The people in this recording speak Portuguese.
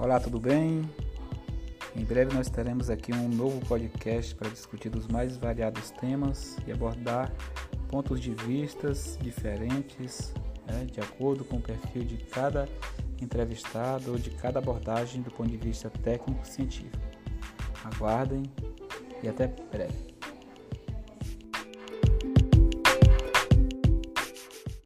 Olá, tudo bem? Em breve nós teremos aqui um novo podcast para discutir os mais variados temas e abordar pontos de vistas diferentes, né, de acordo com o perfil de cada entrevistado ou de cada abordagem do ponto de vista técnico-científico. Aguardem e até breve.